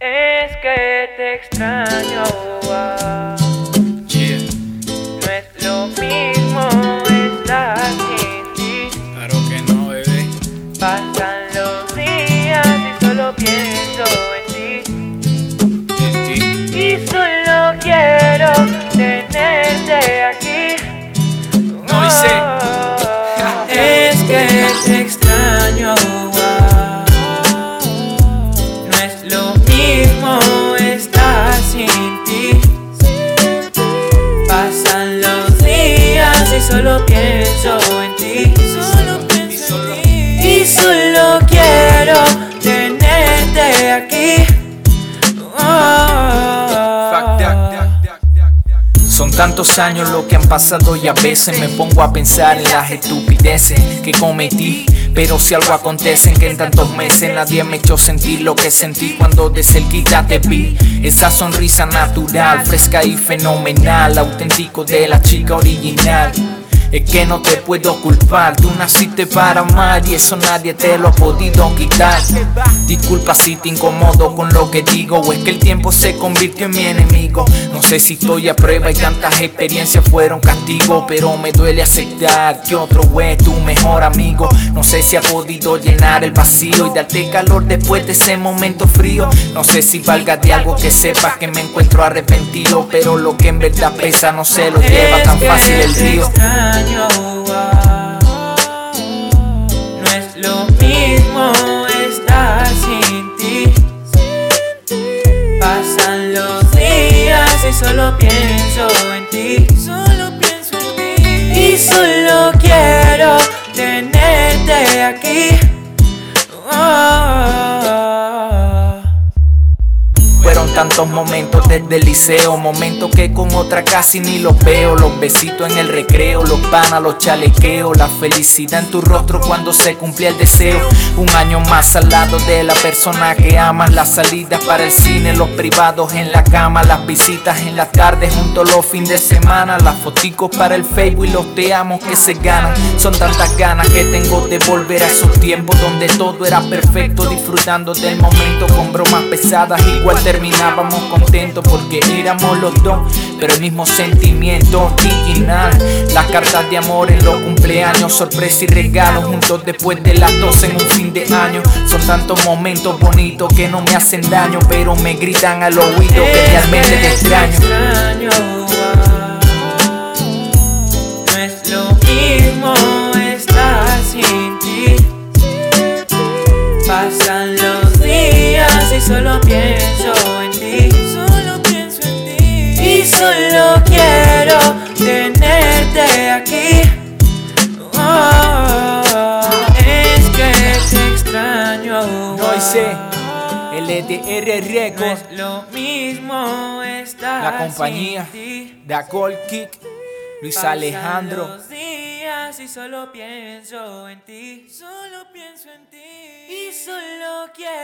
Es que te extraño. ah. Yeah, No es lo mismo estar sin ti. claro que no, bebé. Pasan los días y solo pienso en solo pienso en ti. Solo. Y solo quiero tenerte aquí. Son tantos años lo que han pasado y a veces me pongo a pensar en las estupideces que cometí. Pero si algo acontece en que en tantos meses nadie me echó sentir lo que sentí cuando de cerquita te vi. Esa sonrisa natural, fresca y fenomenal, auténtico de la chica original. Es que no te puedo culpar, tú naciste para amar y eso nadie te lo ha podido quitar. Disculpa si te incomodo con lo que digo, o es que el tiempo se convirtió en mi enemigo. No sé si estoy a prueba y tantas experiencias fueron castigo, pero me duele aceptar que otro es tu mejor amigo. No sé si ha podido llenar el vacío y darte calor después de ese momento frío. No sé si valga de algo que sepas que me encuentro arrepentido, pero lo que en verdad pesa no se lo lleva tan fácil el río. No es lo mismo estar sin ti. Pasan los días y solo pienso en tantos momentos desde el liceo, momentos que con otra casi ni los veo. Los besitos en el recreo, los panas, los chalequeos, la felicidad en tu rostro cuando se cumplía el deseo. Un año más al lado de la persona que amas, las salidas para el cine, los privados en la cama, las visitas en la tarde junto los fines de semana, las foticos para el Facebook y los te amo que se ganan. Son tantas ganas que tengo de volver a esos tiempos donde todo era perfecto, disfrutando del momento con bromas pesadas. Igual terminábamos contentos porque éramos los dos, pero el mismo sentimiento original. Las cartas de amor en los cumpleaños, sorpresa y regalos juntos después de las 12 en un fin de año. Son tantos momentos bonitos que no me hacen daño, pero me gritan al oído que realmente te extraño. extraño. No es lo mismo estar sin ti. Pasan los días y solo pienso solo quiero tenerte aquí. Oh, es que te extraño. No hice LDR No Records, es lo mismo estar la compañía sin ti. de Gold Kick, Luis Pasan Alejandro. los días y solo pienso en ti. Solo pienso en ti. Y solo quiero